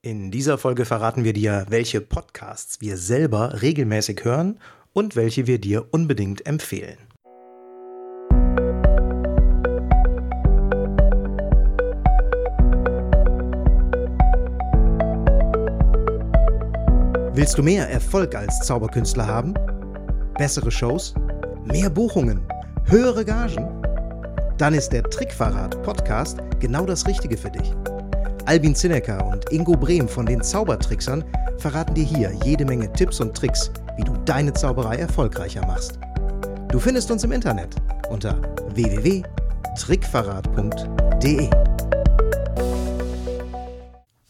In dieser Folge verraten wir dir, welche Podcasts wir selber regelmäßig hören und welche wir dir unbedingt empfehlen. Willst du mehr Erfolg als Zauberkünstler haben? Bessere Shows? Mehr Buchungen? Höhere Gagen? Dann ist der Trickverrat Podcast genau das Richtige für dich. Albin Zinecker und Ingo Brehm von den Zaubertricksern verraten dir hier jede Menge Tipps und Tricks, wie du deine Zauberei erfolgreicher machst. Du findest uns im Internet unter www.trickverrat.de.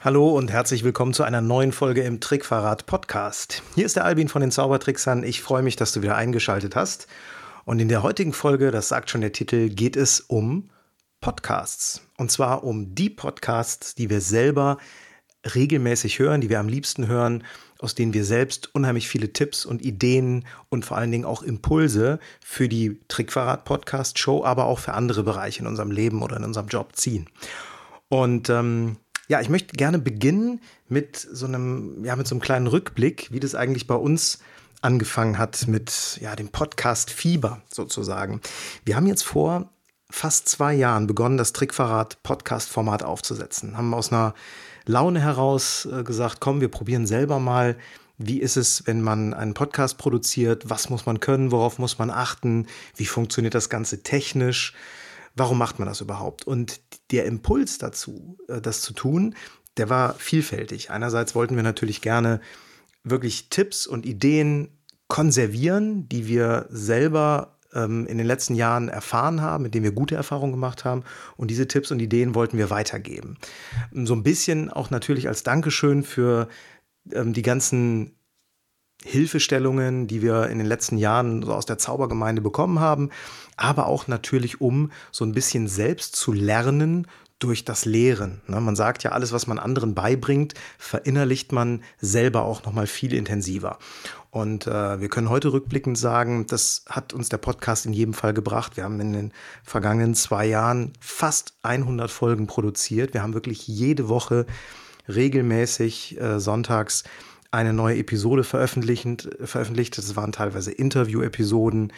Hallo und herzlich willkommen zu einer neuen Folge im Trickverrat Podcast. Hier ist der Albin von den Zaubertricksern. Ich freue mich, dass du wieder eingeschaltet hast. Und in der heutigen Folge, das sagt schon der Titel, geht es um Podcasts. Und zwar um die Podcasts, die wir selber regelmäßig hören, die wir am liebsten hören, aus denen wir selbst unheimlich viele Tipps und Ideen und vor allen Dingen auch Impulse für die Trickverrat-Podcast-Show, aber auch für andere Bereiche in unserem Leben oder in unserem Job ziehen. Und ähm, ja, ich möchte gerne beginnen mit so einem, ja, mit so einem kleinen Rückblick, wie das eigentlich bei uns angefangen hat mit ja, dem Podcast Fieber sozusagen. Wir haben jetzt vor fast zwei Jahren begonnen, das Trickverrat-Podcast-Format aufzusetzen. Haben aus einer Laune heraus äh, gesagt, komm, wir probieren selber mal, wie ist es, wenn man einen Podcast produziert, was muss man können, worauf muss man achten, wie funktioniert das Ganze technisch, warum macht man das überhaupt? Und der Impuls dazu, äh, das zu tun, der war vielfältig. Einerseits wollten wir natürlich gerne wirklich Tipps und Ideen konservieren, die wir selber ähm, in den letzten Jahren erfahren haben, mit denen wir gute Erfahrungen gemacht haben. Und diese Tipps und Ideen wollten wir weitergeben. So ein bisschen auch natürlich als Dankeschön für ähm, die ganzen Hilfestellungen, die wir in den letzten Jahren so aus der Zaubergemeinde bekommen haben, aber auch natürlich, um so ein bisschen selbst zu lernen durch das Lehren. Ne? Man sagt ja, alles, was man anderen beibringt, verinnerlicht man selber auch noch mal viel intensiver. Und äh, wir können heute rückblickend sagen, das hat uns der Podcast in jedem Fall gebracht. Wir haben in den vergangenen zwei Jahren fast 100 Folgen produziert. Wir haben wirklich jede Woche regelmäßig äh, sonntags eine neue Episode veröffentlicht. Das waren teilweise Interview-Episoden.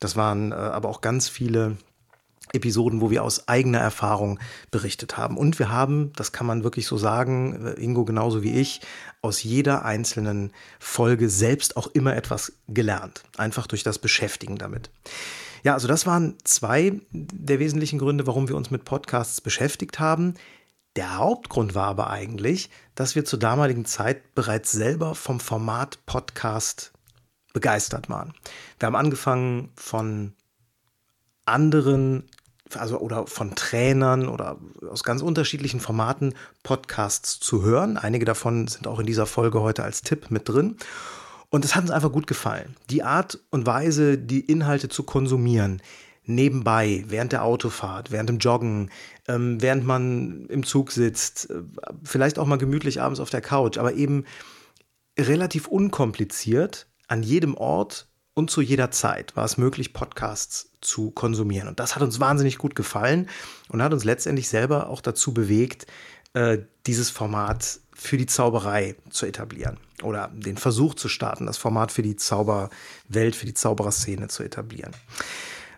Das waren äh, aber auch ganz viele Episoden, wo wir aus eigener Erfahrung berichtet haben. Und wir haben, das kann man wirklich so sagen, äh, Ingo genauso wie ich, aus jeder einzelnen Folge selbst auch immer etwas gelernt. Einfach durch das Beschäftigen damit. Ja, also das waren zwei der wesentlichen Gründe, warum wir uns mit Podcasts beschäftigt haben. Der Hauptgrund war aber eigentlich, dass wir zur damaligen Zeit bereits selber vom Format Podcast begeistert waren. Wir haben angefangen von anderen also oder von Trainern oder aus ganz unterschiedlichen Formaten Podcasts zu hören. Einige davon sind auch in dieser Folge heute als Tipp mit drin. Und es hat uns einfach gut gefallen. Die Art und Weise, die Inhalte zu konsumieren, nebenbei, während der Autofahrt, während dem Joggen, ähm, während man im Zug sitzt, äh, vielleicht auch mal gemütlich abends auf der Couch, aber eben relativ unkompliziert an jedem Ort und zu jeder Zeit war es möglich, Podcasts zu konsumieren. Und das hat uns wahnsinnig gut gefallen und hat uns letztendlich selber auch dazu bewegt, äh, dieses Format für die Zauberei zu etablieren oder den Versuch zu starten, das Format für die Zauberwelt, für die Zaubererszene zu etablieren.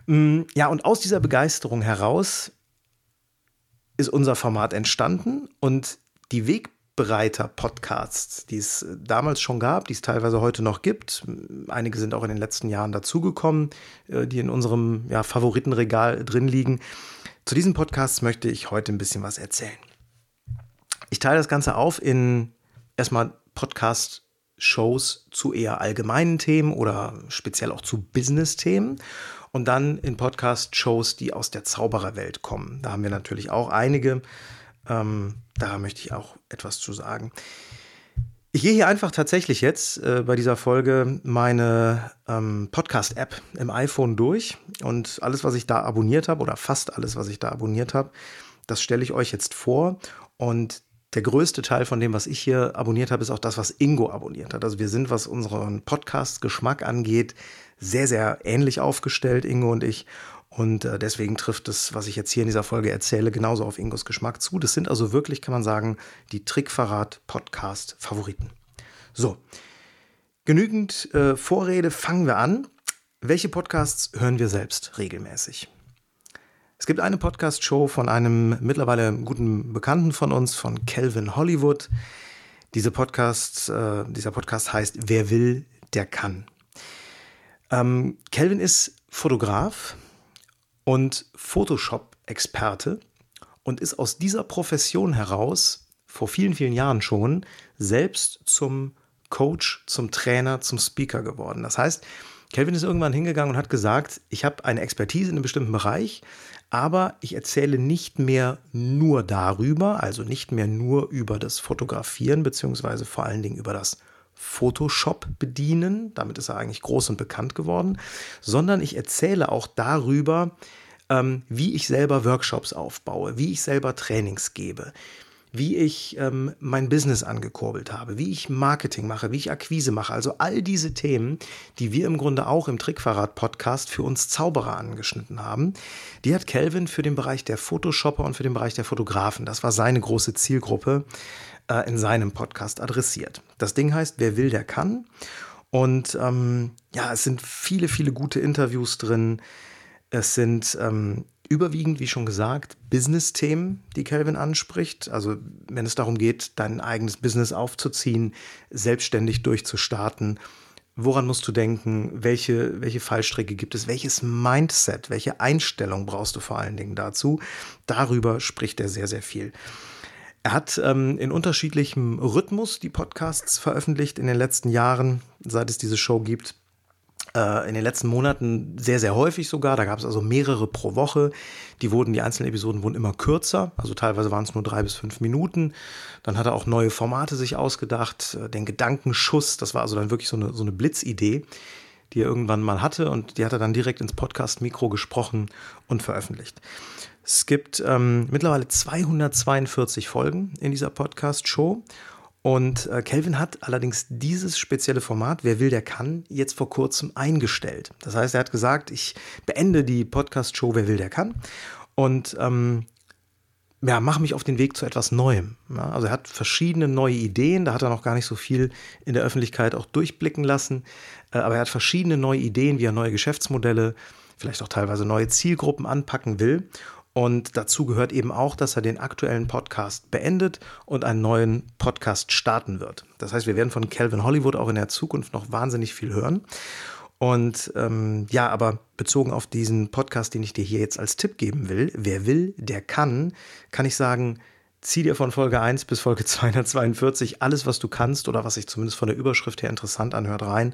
Mm, ja, und aus dieser Begeisterung heraus ist unser Format entstanden und die Weg Wegbereiter-Podcasts, die es äh, damals schon gab, die es teilweise heute noch gibt. Einige sind auch in den letzten Jahren dazugekommen, äh, die in unserem ja, Favoritenregal drin liegen. Zu diesen Podcasts möchte ich heute ein bisschen was erzählen. Ich teile das Ganze auf in erstmal Podcast-Shows zu eher allgemeinen Themen oder speziell auch zu Business-Themen und dann in Podcast-Shows, die aus der Zaubererwelt kommen. Da haben wir natürlich auch einige. Ähm, da möchte ich auch etwas zu sagen. Ich gehe hier einfach tatsächlich jetzt äh, bei dieser Folge meine ähm, Podcast-App im iPhone durch und alles, was ich da abonniert habe, oder fast alles, was ich da abonniert habe, das stelle ich euch jetzt vor. Und der größte Teil von dem, was ich hier abonniert habe, ist auch das, was Ingo abonniert hat. Also wir sind, was unseren Podcast-Geschmack angeht, sehr, sehr ähnlich aufgestellt, Ingo und ich. Und äh, deswegen trifft es, was ich jetzt hier in dieser Folge erzähle, genauso auf Ingos Geschmack zu. Das sind also wirklich, kann man sagen, die Trickverrat-Podcast-Favoriten. So, genügend äh, Vorrede, fangen wir an. Welche Podcasts hören wir selbst regelmäßig? Es gibt eine Podcast-Show von einem mittlerweile guten Bekannten von uns, von Calvin Hollywood. Diese Podcast, äh, dieser Podcast heißt Wer will, der kann. Ähm, Calvin ist Fotograf und Photoshop-Experte und ist aus dieser Profession heraus vor vielen, vielen Jahren schon selbst zum Coach, zum Trainer, zum Speaker geworden. Das heißt, Kelvin ist irgendwann hingegangen und hat gesagt, ich habe eine Expertise in einem bestimmten Bereich, aber ich erzähle nicht mehr nur darüber, also nicht mehr nur über das Fotografieren, beziehungsweise vor allen Dingen über das Photoshop bedienen, damit ist er eigentlich groß und bekannt geworden, sondern ich erzähle auch darüber, ähm, wie ich selber Workshops aufbaue, wie ich selber Trainings gebe, wie ich ähm, mein Business angekurbelt habe, wie ich Marketing mache, wie ich Akquise mache. Also all diese Themen, die wir im Grunde auch im Trickverrat-Podcast für uns Zauberer angeschnitten haben, die hat Kelvin für den Bereich der Photoshopper und für den Bereich der Fotografen, das war seine große Zielgruppe, äh, in seinem Podcast adressiert. Das Ding heißt, wer will, der kann. Und ähm, ja, es sind viele, viele gute Interviews drin. Es sind ähm, überwiegend, wie schon gesagt, Business-Themen, die Kelvin anspricht. Also wenn es darum geht, dein eigenes Business aufzuziehen, selbstständig durchzustarten. Woran musst du denken? Welche, welche Fallstricke gibt es? Welches Mindset, welche Einstellung brauchst du vor allen Dingen dazu? Darüber spricht er sehr, sehr viel. Er hat ähm, in unterschiedlichem Rhythmus die Podcasts veröffentlicht in den letzten Jahren, seit es diese Show gibt. Äh, in den letzten Monaten sehr, sehr häufig sogar. Da gab es also mehrere pro Woche. Die wurden, die einzelnen Episoden wurden immer kürzer. Also teilweise waren es nur drei bis fünf Minuten. Dann hat er auch neue Formate sich ausgedacht. Äh, den Gedankenschuss, das war also dann wirklich so eine, so eine Blitzidee, die er irgendwann mal hatte. Und die hat er dann direkt ins Podcast-Mikro gesprochen und veröffentlicht. Es gibt ähm, mittlerweile 242 Folgen in dieser Podcast-Show. Und äh, Kelvin hat allerdings dieses spezielle Format, wer will, der kann, jetzt vor kurzem eingestellt. Das heißt, er hat gesagt, ich beende die Podcast-Show, wer will, der kann. Und ähm, ja, mache mich auf den Weg zu etwas Neuem. Ja, also er hat verschiedene neue Ideen, da hat er noch gar nicht so viel in der Öffentlichkeit auch durchblicken lassen, äh, aber er hat verschiedene neue Ideen, wie er neue Geschäftsmodelle, vielleicht auch teilweise neue Zielgruppen anpacken will. Und dazu gehört eben auch, dass er den aktuellen Podcast beendet und einen neuen Podcast starten wird. Das heißt, wir werden von Calvin Hollywood auch in der Zukunft noch wahnsinnig viel hören. Und ähm, ja, aber bezogen auf diesen Podcast, den ich dir hier jetzt als Tipp geben will, wer will, der kann, kann ich sagen, zieh dir von Folge 1 bis Folge 242 alles, was du kannst oder was sich zumindest von der Überschrift her interessant anhört, rein.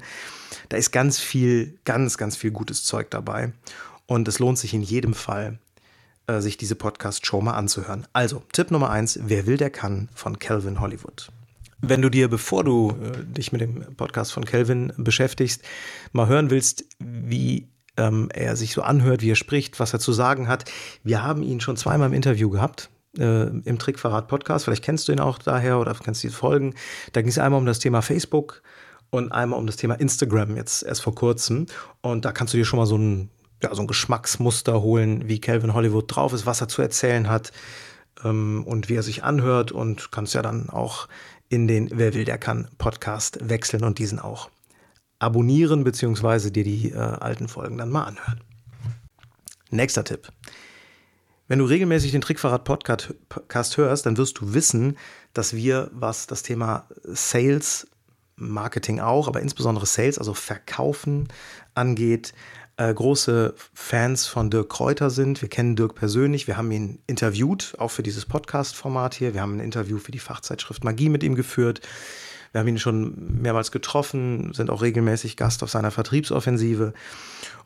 Da ist ganz viel, ganz, ganz viel gutes Zeug dabei. Und es lohnt sich in jedem Fall, äh, sich diese Podcast-Show mal anzuhören. Also, Tipp Nummer eins: Wer will, der kann von Calvin Hollywood. Wenn du dir, bevor du äh, dich mit dem Podcast von Calvin beschäftigst, mal hören willst, wie ähm, er sich so anhört, wie er spricht, was er zu sagen hat. Wir haben ihn schon zweimal im Interview gehabt. Äh, im Trickverrat Podcast. Vielleicht kennst du ihn auch daher oder kennst die Folgen. Da ging es einmal um das Thema Facebook und einmal um das Thema Instagram jetzt erst vor kurzem. Und da kannst du dir schon mal so ein ja, so ein Geschmacksmuster holen, wie Calvin Hollywood drauf ist, was er zu erzählen hat ähm, und wie er sich anhört und kannst ja dann auch in den Wer will, der kann Podcast wechseln und diesen auch abonnieren, beziehungsweise dir die äh, alten Folgen dann mal anhören. Nächster Tipp. Wenn du regelmäßig den Trickverrat Podcast hörst, dann wirst du wissen, dass wir, was das Thema Sales, Marketing auch, aber insbesondere Sales, also Verkaufen angeht, äh, große Fans von Dirk Kräuter sind. Wir kennen Dirk persönlich. Wir haben ihn interviewt, auch für dieses Podcast-Format hier. Wir haben ein Interview für die Fachzeitschrift Magie mit ihm geführt. Wir haben ihn schon mehrmals getroffen, sind auch regelmäßig Gast auf seiner Vertriebsoffensive.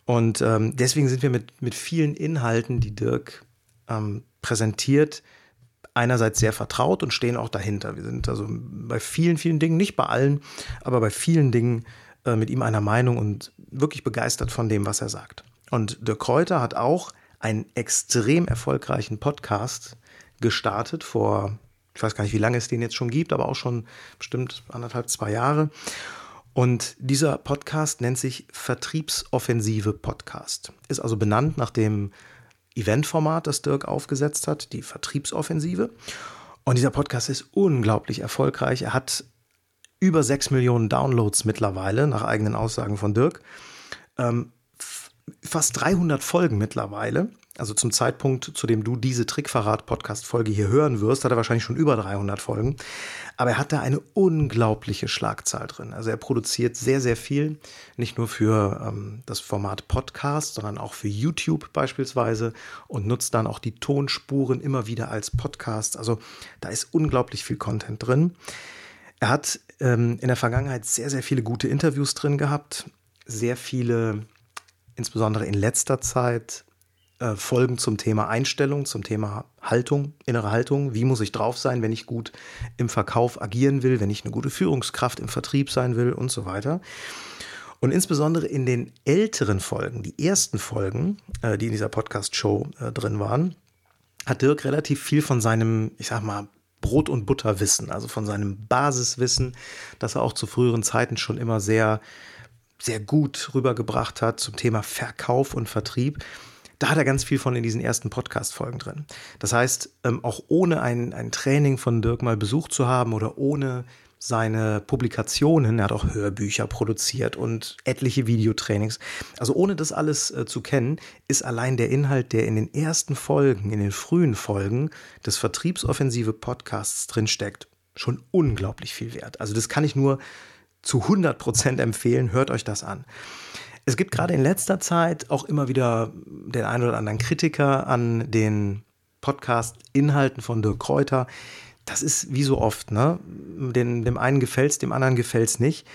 Und ähm, deswegen sind wir mit, mit vielen Inhalten, die Dirk ähm, präsentiert, einerseits sehr vertraut und stehen auch dahinter. Wir sind also bei vielen, vielen Dingen, nicht bei allen, aber bei vielen Dingen äh, mit ihm einer Meinung und wirklich begeistert von dem, was er sagt. Und Dirk Kräuter hat auch einen extrem erfolgreichen Podcast gestartet vor, ich weiß gar nicht, wie lange es den jetzt schon gibt, aber auch schon bestimmt anderthalb, zwei Jahre. Und dieser Podcast nennt sich Vertriebsoffensive Podcast. Ist also benannt nach dem Eventformat, das Dirk aufgesetzt hat, die Vertriebsoffensive. Und dieser Podcast ist unglaublich erfolgreich. Er hat über 6 Millionen Downloads mittlerweile, nach eigenen Aussagen von Dirk. Ähm, fast 300 Folgen mittlerweile. Also zum Zeitpunkt, zu dem du diese Trickverrat-Podcast-Folge hier hören wirst, hat er wahrscheinlich schon über 300 Folgen. Aber er hat da eine unglaubliche Schlagzahl drin. Also er produziert sehr, sehr viel. Nicht nur für ähm, das Format Podcast, sondern auch für YouTube beispielsweise und nutzt dann auch die Tonspuren immer wieder als Podcast. Also da ist unglaublich viel Content drin. Er hat ähm, in der Vergangenheit sehr, sehr viele gute Interviews drin gehabt. Sehr viele, insbesondere in letzter Zeit, äh, Folgen zum Thema Einstellung, zum Thema Haltung, innere Haltung. Wie muss ich drauf sein, wenn ich gut im Verkauf agieren will, wenn ich eine gute Führungskraft im Vertrieb sein will und so weiter. Und insbesondere in den älteren Folgen, die ersten Folgen, äh, die in dieser Podcast-Show äh, drin waren, hat Dirk relativ viel von seinem, ich sag mal, Brot- und Butterwissen, also von seinem Basiswissen, das er auch zu früheren Zeiten schon immer sehr, sehr gut rübergebracht hat zum Thema Verkauf und Vertrieb da hat er ganz viel von in diesen ersten Podcast-Folgen drin. Das heißt, ähm, auch ohne ein, ein Training von Dirk mal besucht zu haben oder ohne seine Publikationen, er hat auch Hörbücher produziert und etliche Videotrainings. Also ohne das alles äh, zu kennen, ist allein der Inhalt, der in den ersten Folgen, in den frühen Folgen des Vertriebsoffensive Podcasts drinsteckt, schon unglaublich viel wert. Also das kann ich nur zu 100 Prozent empfehlen. Hört euch das an. Es gibt gerade in letzter Zeit auch immer wieder den einen oder anderen Kritiker an den Podcast-Inhalten von Dirk Kräuter. Das ist wie so oft, ne? Den, dem einen gefällt es, dem anderen gefällt es nicht.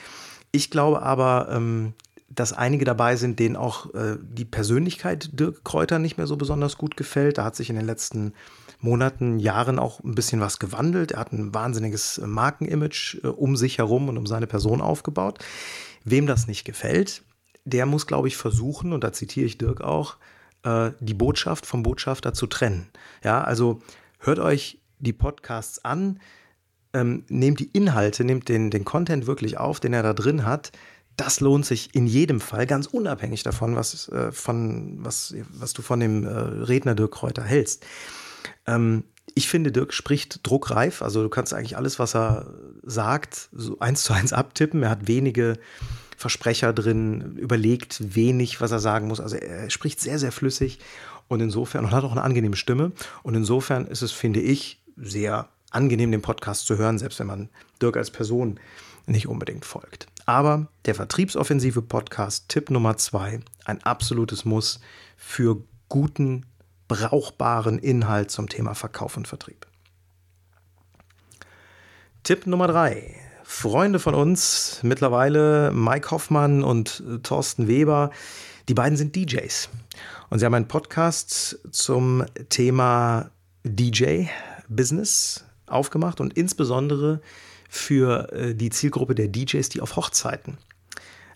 Ich glaube aber, ähm, dass einige dabei sind, denen auch äh, die Persönlichkeit Dirk Kräuter nicht mehr so besonders gut gefällt. Da hat sich in den letzten Monaten, Jahren auch ein bisschen was gewandelt. Er hat ein wahnsinniges Markenimage äh, um sich herum und um seine Person aufgebaut. Wem das nicht gefällt, der muss, glaube ich, versuchen, und da zitiere ich Dirk auch, äh, die Botschaft vom Botschafter zu trennen. Ja, also hört euch die Podcasts an, ähm, nehmt die Inhalte, nehmt den, den Content wirklich auf, den er da drin hat. Das lohnt sich in jedem Fall, ganz unabhängig davon, was, äh, von, was, was du von dem äh, Redner Dirk Kräuter hältst. Ähm, ich finde, Dirk spricht druckreif. Also du kannst eigentlich alles, was er sagt, so eins zu eins abtippen. Er hat wenige Versprecher drin, überlegt wenig, was er sagen muss. Also er spricht sehr, sehr flüssig und insofern und hat auch eine angenehme Stimme. Und insofern ist es, finde ich, sehr angenehm, den Podcast zu hören, selbst wenn man Dirk als Person nicht unbedingt folgt. Aber der Vertriebsoffensive Podcast, Tipp Nummer zwei, ein absolutes Muss für guten, brauchbaren Inhalt zum Thema Verkauf und Vertrieb. Tipp Nummer drei. Freunde von uns, mittlerweile Mike Hoffmann und Thorsten Weber. Die beiden sind DJs. Und sie haben einen Podcast zum Thema DJ-Business aufgemacht und insbesondere für äh, die Zielgruppe der DJs, die auf Hochzeiten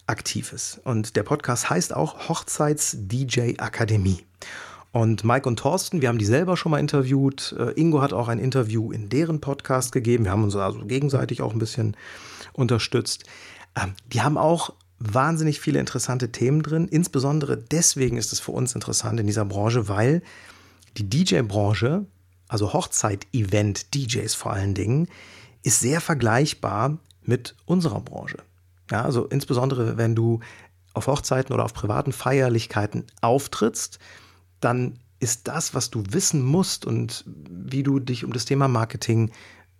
aktiv ist. Und der Podcast heißt auch Hochzeits-DJ Akademie. Und Mike und Thorsten, wir haben die selber schon mal interviewt. Äh, Ingo hat auch ein Interview in deren Podcast gegeben. Wir haben uns also gegenseitig auch ein bisschen unterstützt. Ähm, die haben auch wahnsinnig viele interessante Themen drin. Insbesondere deswegen ist es für uns interessant in dieser Branche, weil die DJ-Branche, also Hochzeit-Event-DJs vor allen Dingen, ist sehr vergleichbar mit unserer Branche. Ja, also insbesondere wenn du auf Hochzeiten oder auf privaten Feierlichkeiten auftrittst, dann ist das, was du wissen musst und wie du dich um das Thema Marketing,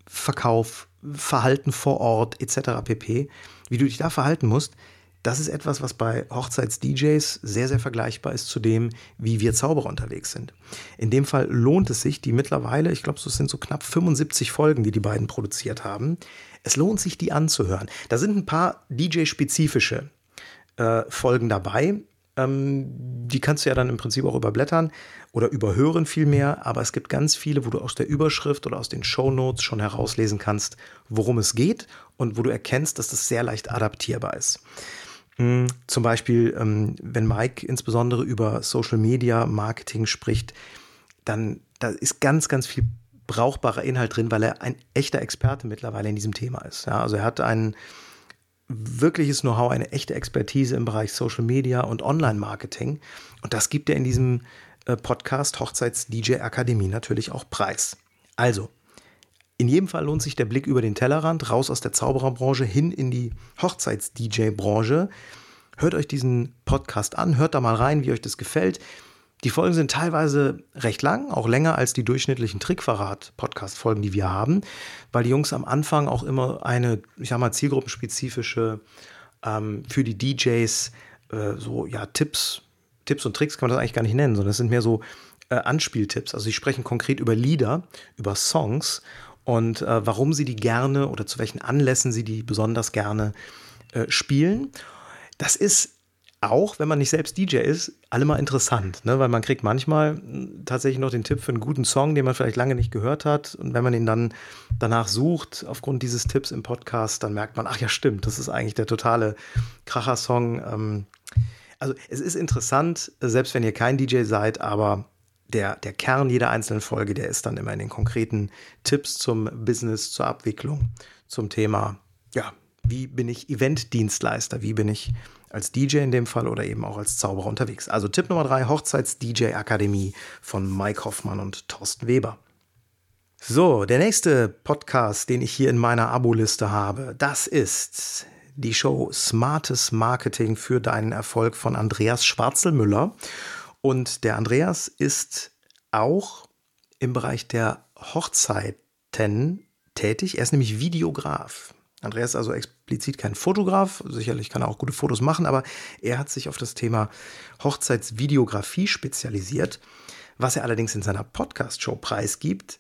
Verkauf, Verhalten vor Ort etc. pp, wie du dich da verhalten musst, das ist etwas, was bei Hochzeits-DJs sehr, sehr vergleichbar ist zu dem, wie wir Zauberer unterwegs sind. In dem Fall lohnt es sich, die mittlerweile, ich glaube, es sind so knapp 75 Folgen, die die beiden produziert haben. Es lohnt sich, die anzuhören. Da sind ein paar DJ-spezifische äh, Folgen dabei. Ähm, die kannst du ja dann im Prinzip auch überblättern oder überhören vielmehr, aber es gibt ganz viele, wo du aus der Überschrift oder aus den Show Notes schon herauslesen kannst, worum es geht und wo du erkennst, dass das sehr leicht adaptierbar ist. Hm, zum Beispiel, ähm, wenn Mike insbesondere über Social Media Marketing spricht, dann da ist ganz, ganz viel brauchbarer Inhalt drin, weil er ein echter Experte mittlerweile in diesem Thema ist. Ja, also er hat einen wirkliches Know-how, eine echte Expertise im Bereich Social Media und Online-Marketing. Und das gibt er in diesem äh, Podcast Hochzeits-DJ Akademie natürlich auch preis. Also, in jedem Fall lohnt sich der Blick über den Tellerrand, raus aus der Zaubererbranche, hin in die Hochzeits-DJ-Branche. Hört euch diesen Podcast an, hört da mal rein, wie euch das gefällt. Die Folgen sind teilweise recht lang, auch länger als die durchschnittlichen Trickverrat-Podcast-Folgen, die wir haben, weil die Jungs am Anfang auch immer eine, ich sag mal, zielgruppenspezifische ähm, für die DJs äh, so, ja, Tipps, Tipps und Tricks kann man das eigentlich gar nicht nennen, sondern das sind mehr so äh, Anspieltipps. Also sie sprechen konkret über Lieder, über Songs und äh, warum sie die gerne oder zu welchen Anlässen sie die besonders gerne äh, spielen. Das ist auch, wenn man nicht selbst DJ ist, allemal interessant, ne? weil man kriegt manchmal hm, tatsächlich noch den Tipp für einen guten Song, den man vielleicht lange nicht gehört hat. Und wenn man ihn dann danach sucht, aufgrund dieses Tipps im Podcast, dann merkt man, ach ja, stimmt, das ist eigentlich der totale Kracher-Song. Ähm, also es ist interessant, selbst wenn ihr kein DJ seid, aber der, der Kern jeder einzelnen Folge, der ist dann immer in den konkreten Tipps zum Business, zur Abwicklung, zum Thema, ja, wie bin ich Eventdienstleister, wie bin ich als DJ in dem Fall oder eben auch als Zauberer unterwegs. Also Tipp Nummer drei, Hochzeits-DJ-Akademie von Mike Hoffmann und Thorsten Weber. So, der nächste Podcast, den ich hier in meiner Abo-Liste habe, das ist die Show Smartes Marketing für deinen Erfolg von Andreas Schwarzelmüller. Und der Andreas ist auch im Bereich der Hochzeiten tätig. Er ist nämlich Videograf. Andreas ist also explizit kein Fotograf, sicherlich kann er auch gute Fotos machen, aber er hat sich auf das Thema Hochzeitsvideografie spezialisiert. Was er allerdings in seiner Podcast-Show preisgibt,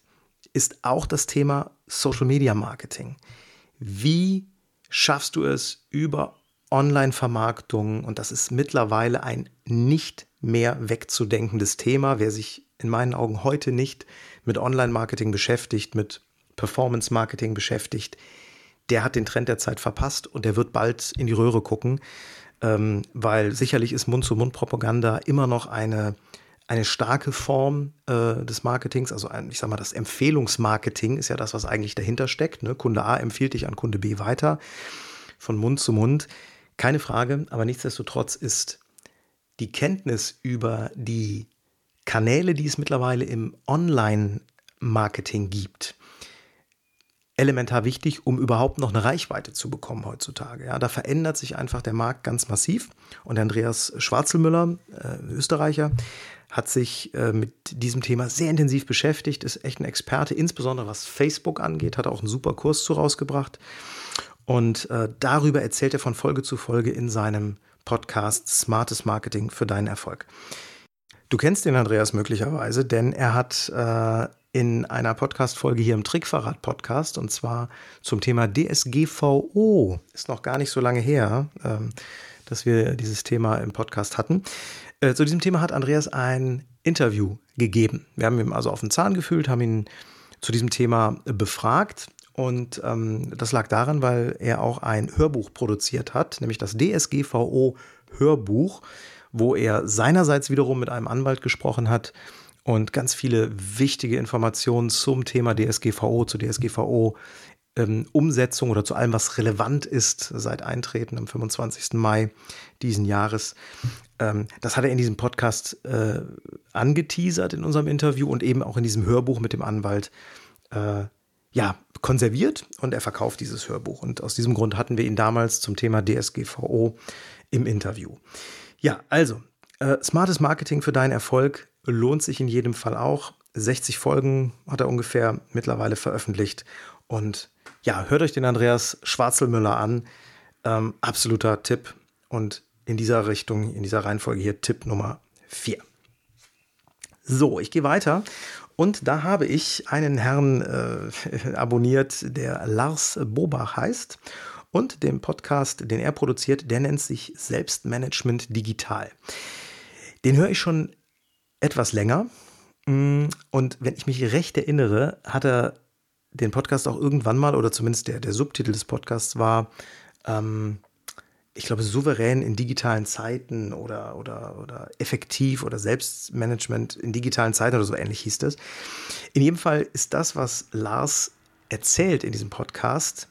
ist auch das Thema Social Media Marketing. Wie schaffst du es über Online-Vermarktung, und das ist mittlerweile ein nicht mehr wegzudenkendes Thema, wer sich in meinen Augen heute nicht mit Online-Marketing beschäftigt, mit Performance-Marketing beschäftigt, der hat den Trend der Zeit verpasst und der wird bald in die Röhre gucken, ähm, weil sicherlich ist Mund-zu-Mund-Propaganda immer noch eine, eine starke Form äh, des Marketings. Also ein, ich sage mal, das Empfehlungsmarketing ist ja das, was eigentlich dahinter steckt. Ne? Kunde A empfiehlt dich an Kunde B weiter, von Mund zu Mund. Keine Frage, aber nichtsdestotrotz ist die Kenntnis über die Kanäle, die es mittlerweile im Online-Marketing gibt, elementar wichtig, um überhaupt noch eine Reichweite zu bekommen heutzutage. Ja, da verändert sich einfach der Markt ganz massiv. Und Andreas Schwarzelmüller, äh, Österreicher, hat sich äh, mit diesem Thema sehr intensiv beschäftigt, ist echt ein Experte, insbesondere was Facebook angeht, hat auch einen super Kurs zu rausgebracht. Und äh, darüber erzählt er von Folge zu Folge in seinem Podcast Smartes Marketing für deinen Erfolg. Du kennst den Andreas möglicherweise, denn er hat äh, in einer Podcast-Folge hier im Trickverrat-Podcast und zwar zum Thema DSGVO. Ist noch gar nicht so lange her, ähm, dass wir dieses Thema im Podcast hatten. Äh, zu diesem Thema hat Andreas ein Interview gegeben. Wir haben ihm also auf den Zahn gefühlt, haben ihn zu diesem Thema befragt. Und ähm, das lag daran, weil er auch ein Hörbuch produziert hat, nämlich das DSGVO Hörbuch, wo er seinerseits wiederum mit einem Anwalt gesprochen hat und ganz viele wichtige Informationen zum Thema DSGVO, zu DSGVO ähm, Umsetzung oder zu allem, was relevant ist seit Eintreten am 25. Mai diesen Jahres. Ähm, das hat er in diesem Podcast äh, angeteasert in unserem Interview und eben auch in diesem Hörbuch mit dem Anwalt äh, ja, konserviert und er verkauft dieses Hörbuch. Und aus diesem Grund hatten wir ihn damals zum Thema DSGVO im Interview. Ja, also, äh, smartes Marketing für deinen Erfolg lohnt sich in jedem Fall auch. 60 Folgen hat er ungefähr mittlerweile veröffentlicht. Und ja, hört euch den Andreas Schwarzelmüller an. Ähm, absoluter Tipp. Und in dieser Richtung, in dieser Reihenfolge hier Tipp Nummer 4. So, ich gehe weiter. Und da habe ich einen Herrn äh, abonniert, der Lars Bobach heißt. Und den Podcast, den er produziert, der nennt sich Selbstmanagement Digital. Den höre ich schon etwas länger. Mm, und wenn ich mich recht erinnere, hat er den Podcast auch irgendwann mal, oder zumindest der, der Subtitel des Podcasts war, ähm, ich glaube, souverän in digitalen Zeiten oder, oder, oder effektiv oder Selbstmanagement in digitalen Zeiten oder so ähnlich hieß das. In jedem Fall ist das, was Lars erzählt in diesem Podcast,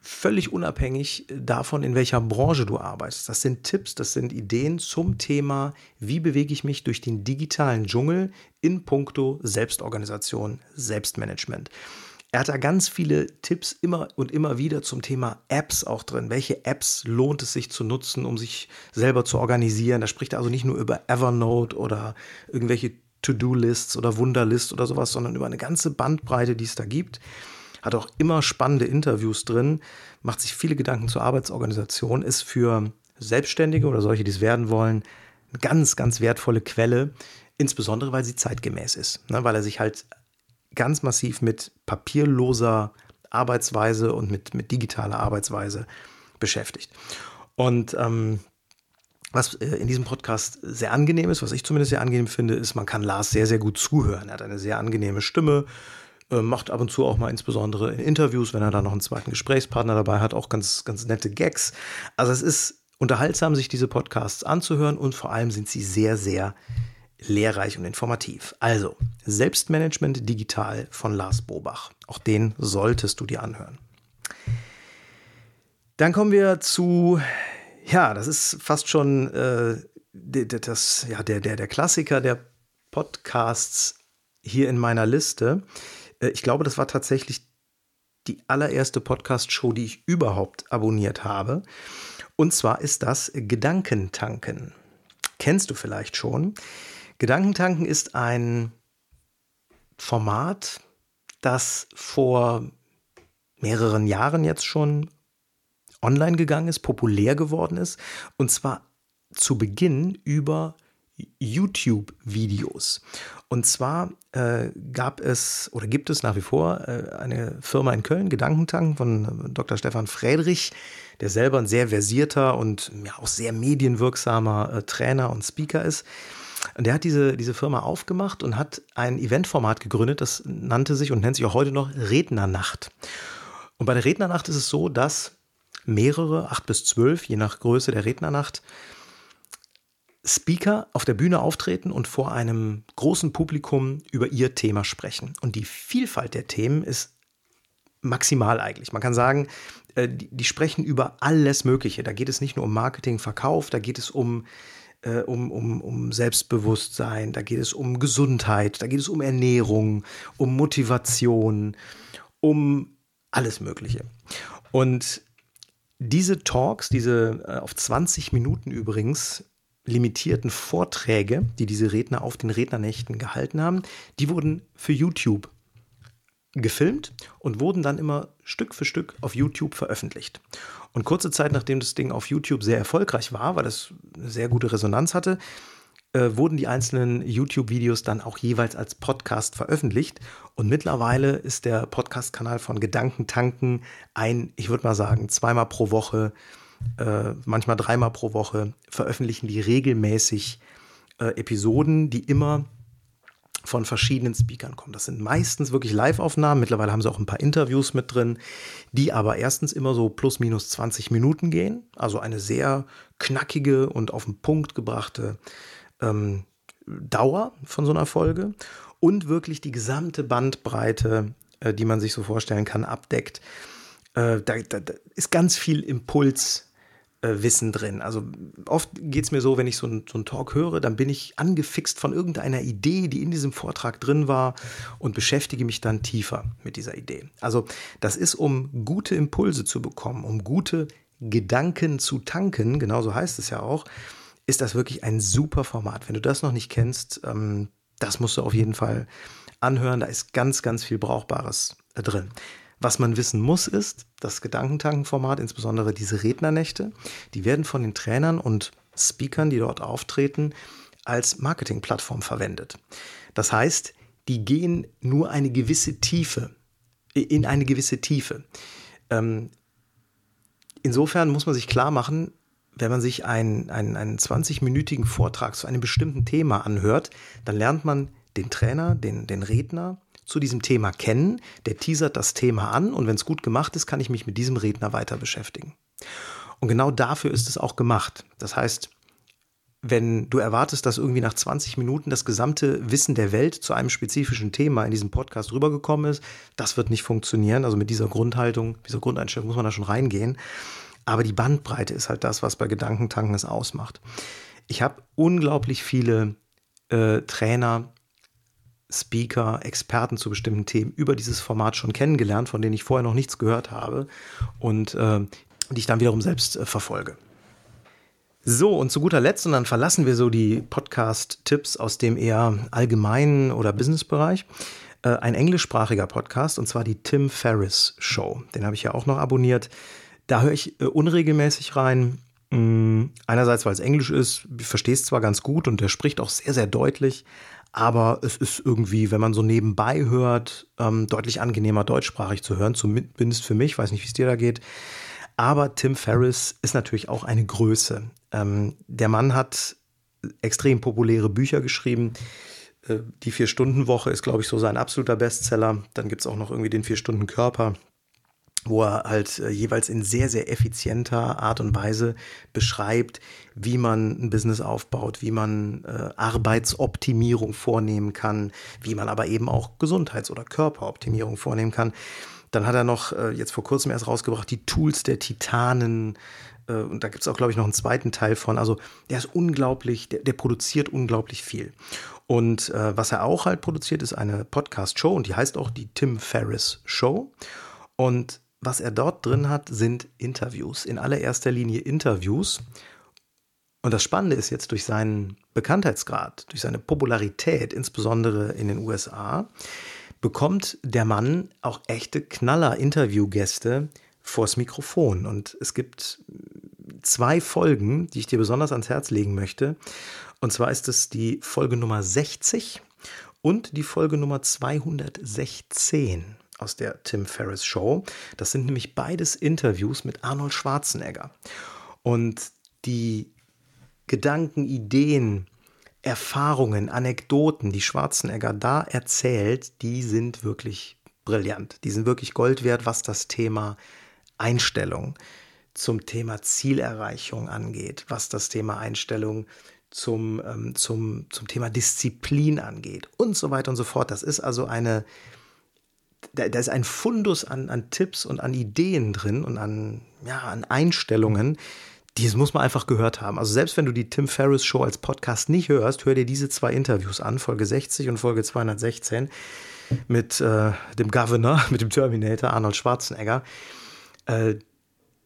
völlig unabhängig davon, in welcher Branche du arbeitest. Das sind Tipps, das sind Ideen zum Thema, wie bewege ich mich durch den digitalen Dschungel in puncto Selbstorganisation, Selbstmanagement. Er hat da ganz viele Tipps immer und immer wieder zum Thema Apps auch drin. Welche Apps lohnt es sich zu nutzen, um sich selber zu organisieren? Da spricht er also nicht nur über Evernote oder irgendwelche To-Do-Lists oder Wunderlist oder sowas, sondern über eine ganze Bandbreite, die es da gibt. Hat auch immer spannende Interviews drin, macht sich viele Gedanken zur Arbeitsorganisation, ist für Selbstständige oder solche, die es werden wollen, eine ganz, ganz wertvolle Quelle, insbesondere weil sie zeitgemäß ist, ne? weil er sich halt ganz massiv mit papierloser Arbeitsweise und mit, mit digitaler Arbeitsweise beschäftigt. Und ähm, was äh, in diesem Podcast sehr angenehm ist, was ich zumindest sehr angenehm finde, ist, man kann Lars sehr, sehr gut zuhören. Er hat eine sehr angenehme Stimme, äh, macht ab und zu auch mal insbesondere in Interviews, wenn er da noch einen zweiten Gesprächspartner dabei hat, auch ganz, ganz nette Gags. Also es ist unterhaltsam, sich diese Podcasts anzuhören und vor allem sind sie sehr, sehr lehrreich und informativ. Also, Selbstmanagement digital von Lars Bobach. Auch den solltest du dir anhören. Dann kommen wir zu, ja, das ist fast schon äh, das, ja, der, der, der Klassiker der Podcasts hier in meiner Liste. Äh, ich glaube, das war tatsächlich die allererste Podcast-Show, die ich überhaupt abonniert habe. Und zwar ist das Gedankentanken. Kennst du vielleicht schon? Gedankentanken ist ein Format, das vor mehreren Jahren jetzt schon online gegangen ist, populär geworden ist. Und zwar zu Beginn über YouTube-Videos. Und zwar äh, gab es oder gibt es nach wie vor äh, eine Firma in Köln, Gedankentanken von Dr. Stefan Friedrich, der selber ein sehr versierter und ja, auch sehr medienwirksamer äh, Trainer und Speaker ist. Und der hat diese, diese Firma aufgemacht und hat ein Eventformat gegründet, das nannte sich und nennt sich auch heute noch Rednernacht. Und bei der Rednernacht ist es so, dass mehrere, acht bis zwölf, je nach Größe der Rednernacht, Speaker auf der Bühne auftreten und vor einem großen Publikum über ihr Thema sprechen. Und die Vielfalt der Themen ist maximal eigentlich. Man kann sagen, äh, die, sprechen über alles Mögliche. Da geht es nicht nur um Marketing, Verkauf, da geht es um äh, um, um, um Selbstbewusstsein, da geht es um Gesundheit, da geht es um Ernährung, um Motivation, um alles Mögliche. Und diese Talks, diese äh, auf 20 Minuten übrigens limitierten Vorträge, die diese Redner auf den Rednernächten gehalten haben, die wurden für YouTube gefilmt und wurden dann immer Stück für Stück auf YouTube veröffentlicht. Und kurze Zeit nachdem das Ding auf YouTube sehr erfolgreich war, weil es eine sehr gute Resonanz hatte, äh, wurden die einzelnen YouTube-Videos dann auch jeweils als Podcast veröffentlicht. Und mittlerweile ist der Podcast-Kanal von Gedankentanken ein, ich würde mal sagen, zweimal pro Woche, äh, manchmal dreimal pro Woche veröffentlichen die regelmäßig äh, Episoden, die immer von verschiedenen Speakern kommen. Das sind meistens wirklich Live-Aufnahmen. Mittlerweile haben sie auch ein paar Interviews mit drin, die aber erstens immer so plus minus 20 Minuten gehen. Also eine sehr knackige und auf den Punkt gebrachte ähm, Dauer von so einer Folge. Und wirklich die gesamte Bandbreite, äh, die man sich so vorstellen kann, abdeckt. Äh, da, da, da ist ganz viel Impuls Wissen drin. Also oft geht es mir so, wenn ich so, ein, so einen Talk höre, dann bin ich angefixt von irgendeiner Idee, die in diesem Vortrag drin war und beschäftige mich dann tiefer mit dieser Idee. Also das ist, um gute Impulse zu bekommen, um gute Gedanken zu tanken, genauso heißt es ja auch, ist das wirklich ein super Format. Wenn du das noch nicht kennst, ähm, das musst du auf jeden Fall anhören. Da ist ganz, ganz viel Brauchbares äh, drin. Was man wissen muss, ist, das Gedankentankenformat, insbesondere diese Rednernächte, die werden von den Trainern und Speakern, die dort auftreten, als Marketingplattform verwendet. Das heißt, die gehen nur eine gewisse Tiefe, in eine gewisse Tiefe. Ähm, insofern muss man sich klar machen, wenn man sich einen, einen, einen 20-minütigen Vortrag zu einem bestimmten Thema anhört, dann lernt man den Trainer, den, den Redner zu diesem Thema kennen, der teasert das Thema an und wenn es gut gemacht ist, kann ich mich mit diesem Redner weiter beschäftigen. Und genau dafür ist es auch gemacht. Das heißt, wenn du erwartest, dass irgendwie nach 20 Minuten das gesamte Wissen der Welt zu einem spezifischen Thema in diesem Podcast rübergekommen ist, das wird nicht funktionieren. Also mit dieser Grundhaltung, dieser Grundeinstellung muss man da schon reingehen. Aber die Bandbreite ist halt das, was bei Gedankentanken es ausmacht. Ich habe unglaublich viele äh, Trainer, Speaker, Experten zu bestimmten Themen über dieses Format schon kennengelernt, von denen ich vorher noch nichts gehört habe und äh, die ich dann wiederum selbst äh, verfolge. So, und zu guter Letzt, und dann verlassen wir so die Podcast-Tipps aus dem eher allgemeinen oder Business-Bereich. Äh, ein englischsprachiger Podcast, und zwar die Tim Ferriss Show. Den habe ich ja auch noch abonniert. Da höre ich äh, unregelmäßig rein. Mm, einerseits, weil es Englisch ist, verstehe es zwar ganz gut und der spricht auch sehr, sehr deutlich, aber es ist irgendwie, wenn man so nebenbei hört, ähm, deutlich angenehmer deutschsprachig zu hören, zumindest für mich, weiß nicht, wie es dir da geht. Aber Tim Ferriss ist natürlich auch eine Größe. Ähm, der Mann hat extrem populäre Bücher geschrieben. Äh, die Vier-Stunden-Woche ist, glaube ich, so sein absoluter Bestseller. Dann gibt es auch noch irgendwie den Vier-Stunden-Körper, wo er halt äh, jeweils in sehr, sehr effizienter Art und Weise beschreibt, wie man ein Business aufbaut, wie man äh, Arbeitsoptimierung vornehmen kann, wie man aber eben auch Gesundheits- oder Körperoptimierung vornehmen kann. Dann hat er noch äh, jetzt vor kurzem erst rausgebracht die Tools der Titanen. Äh, und da gibt es auch, glaube ich, noch einen zweiten Teil von. Also der ist unglaublich, der, der produziert unglaublich viel. Und äh, was er auch halt produziert, ist eine Podcast-Show und die heißt auch die Tim Ferriss Show. Und was er dort drin hat, sind Interviews. In allererster Linie Interviews. Und das Spannende ist jetzt durch seinen Bekanntheitsgrad, durch seine Popularität, insbesondere in den USA, bekommt der Mann auch echte Knaller-Interviewgäste vors Mikrofon. Und es gibt zwei Folgen, die ich dir besonders ans Herz legen möchte. Und zwar ist es die Folge Nummer 60 und die Folge Nummer 216 aus der Tim Ferriss Show. Das sind nämlich beides Interviews mit Arnold Schwarzenegger. Und die Gedanken, Ideen, Erfahrungen, Anekdoten, die Schwarzenegger da erzählt, die sind wirklich brillant. Die sind wirklich Gold wert, was das Thema Einstellung zum Thema Zielerreichung angeht, was das Thema Einstellung zum, ähm, zum, zum Thema Disziplin angeht und so weiter und so fort. Das ist also eine, da, da ist ein Fundus an, an Tipps und an Ideen drin und an, ja, an Einstellungen, die muss man einfach gehört haben. Also selbst wenn du die Tim Ferriss Show als Podcast nicht hörst, hör dir diese zwei Interviews an, Folge 60 und Folge 216 mit äh, dem Governor, mit dem Terminator Arnold Schwarzenegger. Äh,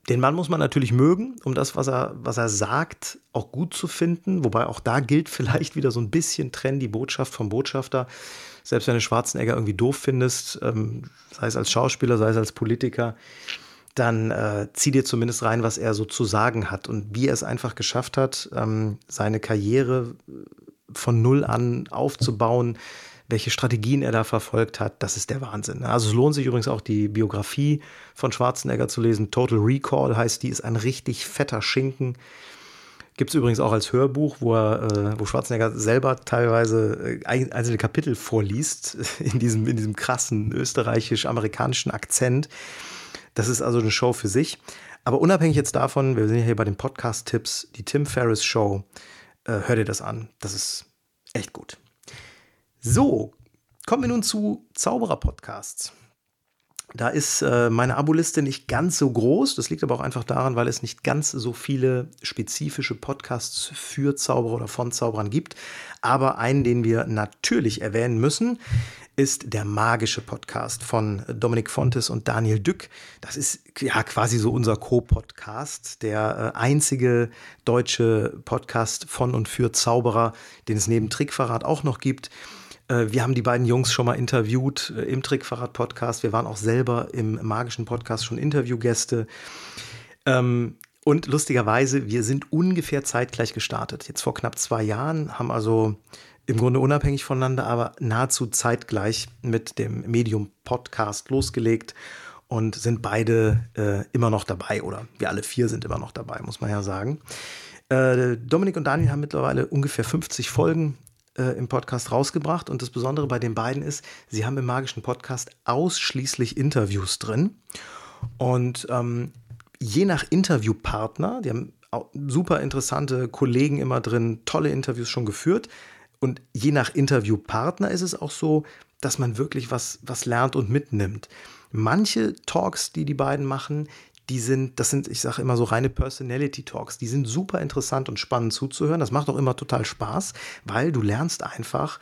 den Mann muss man natürlich mögen, um das, was er, was er sagt, auch gut zu finden. Wobei auch da gilt vielleicht wieder so ein bisschen trennen die Botschaft vom Botschafter. Selbst wenn du Schwarzenegger irgendwie doof findest, ähm, sei es als Schauspieler, sei es als Politiker, dann äh, zieh dir zumindest rein, was er so zu sagen hat und wie er es einfach geschafft hat, ähm, seine Karriere von null an aufzubauen, welche Strategien er da verfolgt hat, das ist der Wahnsinn. Also es lohnt sich übrigens auch die Biografie von Schwarzenegger zu lesen. Total Recall heißt die, ist ein richtig fetter Schinken. Gibt es übrigens auch als Hörbuch, wo, er, äh, wo Schwarzenegger selber teilweise äh, einzelne Kapitel vorliest, in diesem, in diesem krassen österreichisch-amerikanischen Akzent. Das ist also eine Show für sich. Aber unabhängig jetzt davon, wir sind ja hier bei den Podcast-Tipps, die Tim Ferriss Show, äh, hör dir das an. Das ist echt gut. So, kommen wir nun zu Zauberer-Podcasts. Da ist äh, meine Aboliste nicht ganz so groß. Das liegt aber auch einfach daran, weil es nicht ganz so viele spezifische Podcasts für Zauberer oder von Zauberern gibt. Aber einen, den wir natürlich erwähnen müssen, ist der magische Podcast von Dominik Fontes und Daniel Dück. Das ist ja quasi so unser Co-Podcast, der äh, einzige deutsche Podcast von und für Zauberer, den es neben Trickverrat auch noch gibt. Äh, wir haben die beiden Jungs schon mal interviewt äh, im Trickverrat-Podcast. Wir waren auch selber im magischen Podcast schon Interviewgäste. Ähm, und lustigerweise, wir sind ungefähr zeitgleich gestartet. Jetzt vor knapp zwei Jahren, haben also im Grunde unabhängig voneinander, aber nahezu zeitgleich mit dem Medium Podcast losgelegt und sind beide äh, immer noch dabei oder wir alle vier sind immer noch dabei, muss man ja sagen. Dominik und Daniel haben mittlerweile ungefähr 50 Folgen äh, im Podcast rausgebracht und das Besondere bei den beiden ist, sie haben im magischen Podcast ausschließlich Interviews drin und ähm, je nach Interviewpartner, die haben super interessante Kollegen immer drin, tolle Interviews schon geführt. Und je nach Interviewpartner ist es auch so, dass man wirklich was, was lernt und mitnimmt. Manche Talks, die die beiden machen, die sind, das sind, ich sage immer so reine Personality Talks, die sind super interessant und spannend zuzuhören. Das macht auch immer total Spaß, weil du lernst einfach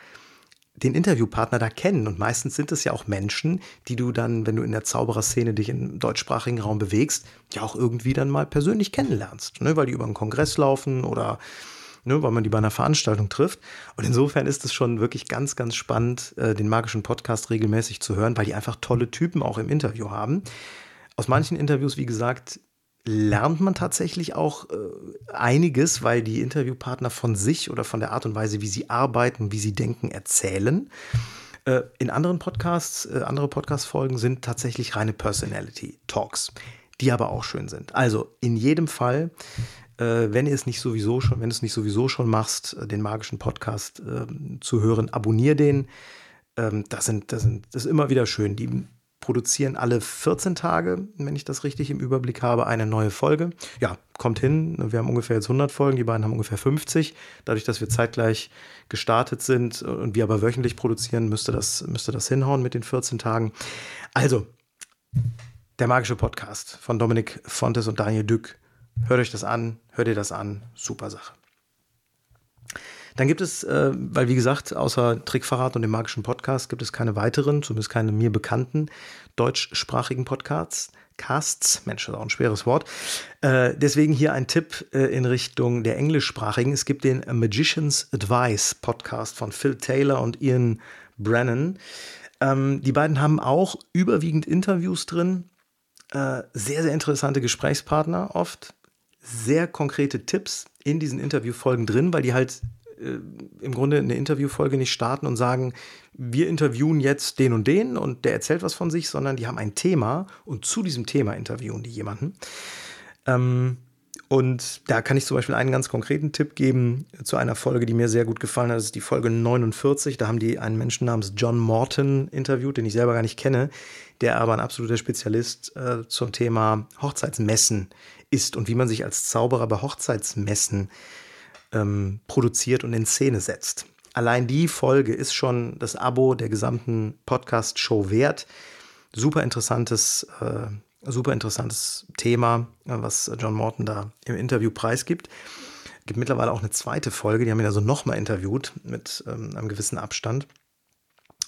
den Interviewpartner da kennen. Und meistens sind es ja auch Menschen, die du dann, wenn du in der Zaubererszene dich im deutschsprachigen Raum bewegst, ja auch irgendwie dann mal persönlich kennenlernst, ne? weil die über einen Kongress laufen oder ne, weil man die bei einer Veranstaltung trifft. Und insofern ist es schon wirklich ganz, ganz spannend, äh, den magischen Podcast regelmäßig zu hören, weil die einfach tolle Typen auch im Interview haben. Aus manchen Interviews, wie gesagt, lernt man tatsächlich auch äh, einiges, weil die Interviewpartner von sich oder von der Art und Weise, wie sie arbeiten, wie sie denken, erzählen. Äh, in anderen Podcasts, äh, andere Podcast-Folgen sind tatsächlich reine Personality-Talks, die aber auch schön sind. Also in jedem Fall äh, wenn ihr es nicht sowieso schon, wenn du es nicht sowieso schon machst, äh, den magischen Podcast äh, zu hören, abonnier den. Ähm, das, sind, das, sind, das ist immer wieder schön. Die produzieren alle 14 Tage, wenn ich das richtig im Überblick habe, eine neue Folge. Ja, kommt hin. Wir haben ungefähr jetzt 100 Folgen, die beiden haben ungefähr 50. Dadurch, dass wir zeitgleich gestartet sind und wir aber wöchentlich produzieren, müsste das, müsste das hinhauen mit den 14 Tagen. Also, der magische Podcast von Dominik Fontes und Daniel Dück Hört euch das an, hört ihr das an, super Sache. Dann gibt es, äh, weil wie gesagt, außer Trickverrat und dem magischen Podcast gibt es keine weiteren, zumindest keine mir bekannten deutschsprachigen Podcasts. Casts, Mensch, das ist auch ein schweres Wort. Äh, deswegen hier ein Tipp äh, in Richtung der englischsprachigen. Es gibt den Magician's Advice Podcast von Phil Taylor und Ian Brennan. Ähm, die beiden haben auch überwiegend Interviews drin. Äh, sehr, sehr interessante Gesprächspartner oft sehr konkrete Tipps in diesen Interviewfolgen drin, weil die halt im Grunde eine Interviewfolge nicht starten und sagen, wir interviewen jetzt den und den und der erzählt was von sich, sondern die haben ein Thema und zu diesem Thema interviewen die jemanden. Ähm, und da kann ich zum Beispiel einen ganz konkreten Tipp geben zu einer Folge, die mir sehr gut gefallen hat. Das ist die Folge 49. Da haben die einen Menschen namens John Morton interviewt, den ich selber gar nicht kenne, der aber ein absoluter Spezialist äh, zum Thema Hochzeitsmessen ist und wie man sich als Zauberer bei Hochzeitsmessen ähm, produziert und in Szene setzt. Allein die Folge ist schon das Abo der gesamten Podcast-Show wert. Super interessantes, äh, super interessantes Thema, was John Morton da im Interview preisgibt. Es gibt mittlerweile auch eine zweite Folge, die haben ihn also nochmal interviewt mit ähm, einem gewissen Abstand.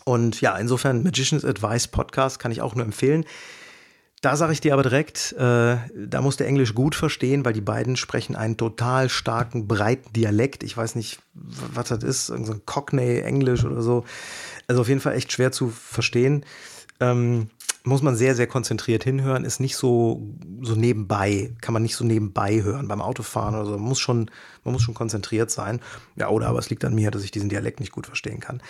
Und ja, insofern Magician's Advice Podcast kann ich auch nur empfehlen. Da sage ich dir aber direkt, äh, da musst du Englisch gut verstehen, weil die beiden sprechen einen total starken, breiten Dialekt. Ich weiß nicht, was das ist, so ein Cockney-Englisch oder so. Also auf jeden Fall echt schwer zu verstehen. Ähm, muss man sehr, sehr konzentriert hinhören, ist nicht so, so nebenbei, kann man nicht so nebenbei hören beim Autofahren oder so. Man muss schon, man muss schon konzentriert sein. Ja, oder aber es liegt an mir, dass ich diesen Dialekt nicht gut verstehen kann.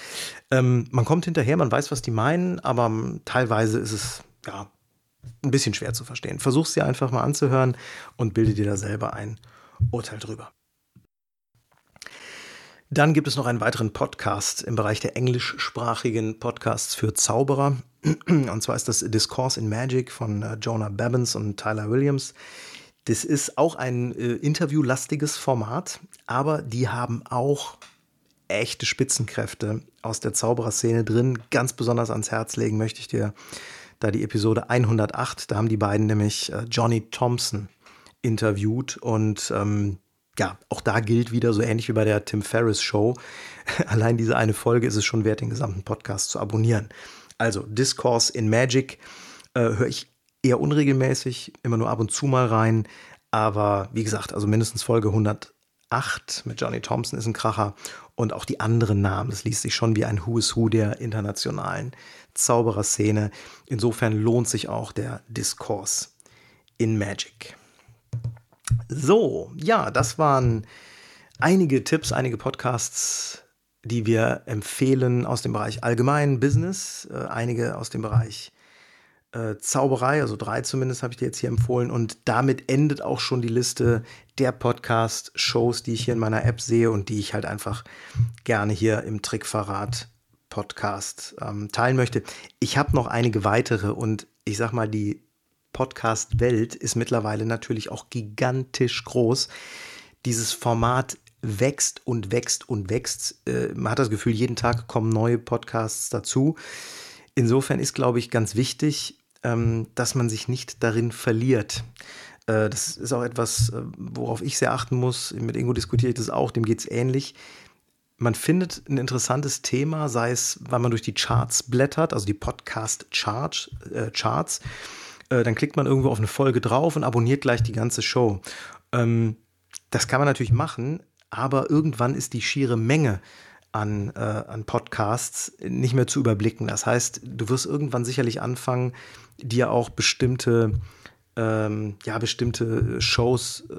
Ähm, man kommt hinterher, man weiß, was die meinen, aber teilweise ist es, ja, ein bisschen schwer zu verstehen. Versuch es dir einfach mal anzuhören und bilde dir da selber ein Urteil drüber. Dann gibt es noch einen weiteren Podcast im Bereich der englischsprachigen Podcasts für Zauberer. Und zwar ist das Discourse in Magic von äh, Jonah Babbins und Tyler Williams. Das ist auch ein äh, interviewlastiges Format, aber die haben auch echte Spitzenkräfte aus der Zaubererszene drin. Ganz besonders ans Herz legen möchte ich dir da die Episode 108. Da haben die beiden nämlich äh, Johnny Thompson interviewt und ähm, ja, auch da gilt wieder so ähnlich wie bei der Tim Ferriss Show. Allein diese eine Folge ist es schon wert, den gesamten Podcast zu abonnieren. Also Discourse in Magic äh, höre ich eher unregelmäßig, immer nur ab und zu mal rein. Aber wie gesagt, also mindestens Folge 108 mit Johnny Thompson ist ein Kracher. Und auch die anderen Namen, das liest sich schon wie ein Who is Who der internationalen Zaubererszene. Insofern lohnt sich auch der Diskurs in Magic. So, ja, das waren einige Tipps, einige Podcasts, die wir empfehlen aus dem Bereich allgemein Business, äh, einige aus dem Bereich äh, Zauberei, also drei zumindest habe ich dir jetzt hier empfohlen. Und damit endet auch schon die Liste der Podcast-Shows, die ich hier in meiner App sehe und die ich halt einfach gerne hier im Trickverrat Podcast ähm, teilen möchte. Ich habe noch einige weitere und ich sag mal, die Podcast-Welt ist mittlerweile natürlich auch gigantisch groß. Dieses Format wächst und wächst und wächst. Äh, man hat das Gefühl, jeden Tag kommen neue Podcasts dazu. Insofern ist, glaube ich, ganz wichtig, dass man sich nicht darin verliert. Äh, das ist auch etwas, äh, worauf ich sehr achten muss. Mit Ingo diskutiere ich das auch, dem geht es ähnlich. Man findet ein interessantes Thema, sei es, weil man durch die Charts blättert, also die Podcast-Charts. Äh. Äh, dann klickt man irgendwo auf eine Folge drauf und abonniert gleich die ganze Show. Ähm, das kann man natürlich machen, aber irgendwann ist die schiere Menge an, äh, an Podcasts nicht mehr zu überblicken. Das heißt, du wirst irgendwann sicherlich anfangen, dir auch bestimmte, ähm, ja, bestimmte Shows äh,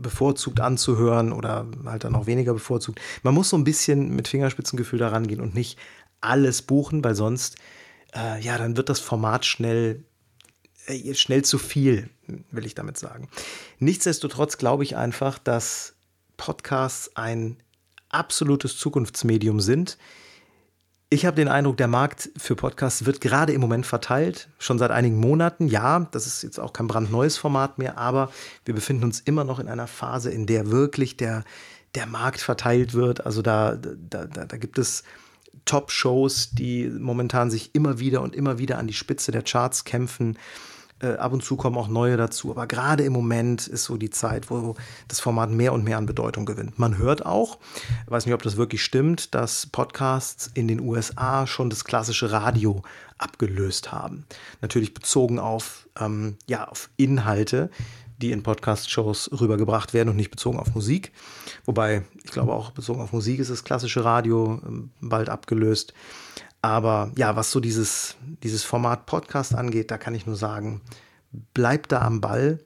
bevorzugt anzuhören oder halt dann auch weniger bevorzugt. Man muss so ein bisschen mit Fingerspitzengefühl daran gehen und nicht alles buchen, weil sonst, äh, ja, dann wird das Format schnell äh, schnell zu viel, will ich damit sagen. Nichtsdestotrotz glaube ich einfach, dass Podcasts ein absolutes Zukunftsmedium sind. Ich habe den Eindruck, der Markt für Podcasts wird gerade im Moment verteilt, schon seit einigen Monaten. Ja, das ist jetzt auch kein brandneues Format mehr, aber wir befinden uns immer noch in einer Phase, in der wirklich der, der Markt verteilt wird. Also da, da, da, da gibt es Top-Shows, die momentan sich immer wieder und immer wieder an die Spitze der Charts kämpfen. Äh, ab und zu kommen auch neue dazu. Aber gerade im Moment ist so die Zeit, wo das Format mehr und mehr an Bedeutung gewinnt. Man hört auch, weiß nicht, ob das wirklich stimmt, dass Podcasts in den USA schon das klassische Radio abgelöst haben. Natürlich bezogen auf, ähm, ja, auf Inhalte, die in Podcast-Shows rübergebracht werden und nicht bezogen auf Musik. Wobei, ich glaube auch bezogen auf Musik ist das klassische Radio ähm, bald abgelöst. Aber ja, was so dieses, dieses Format Podcast angeht, da kann ich nur sagen, bleib da am Ball.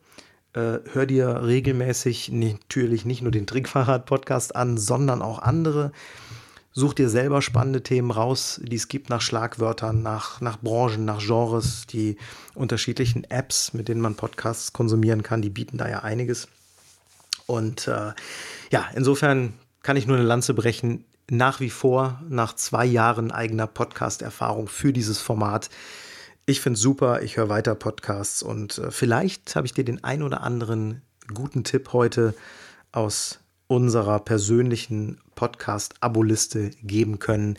Äh, hör dir regelmäßig natürlich nicht nur den Trickfahrrad-Podcast an, sondern auch andere. Such dir selber spannende Themen raus, die es gibt nach Schlagwörtern, nach, nach Branchen, nach Genres. Die unterschiedlichen Apps, mit denen man Podcasts konsumieren kann, die bieten da ja einiges. Und äh, ja, insofern kann ich nur eine Lanze brechen nach wie vor nach zwei Jahren eigener Podcast-Erfahrung für dieses Format. Ich finde es super, ich höre weiter Podcasts und äh, vielleicht habe ich dir den ein oder anderen guten Tipp heute aus unserer persönlichen Podcast-Abo-Liste geben können,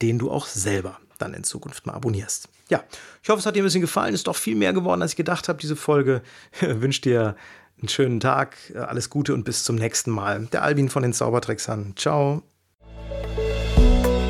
den du auch selber dann in Zukunft mal abonnierst. Ja, ich hoffe, es hat dir ein bisschen gefallen. Ist doch viel mehr geworden, als ich gedacht habe. Diese Folge wünsche dir einen schönen Tag, alles Gute und bis zum nächsten Mal. Der Albin von den Zaubertricksern. Ciao.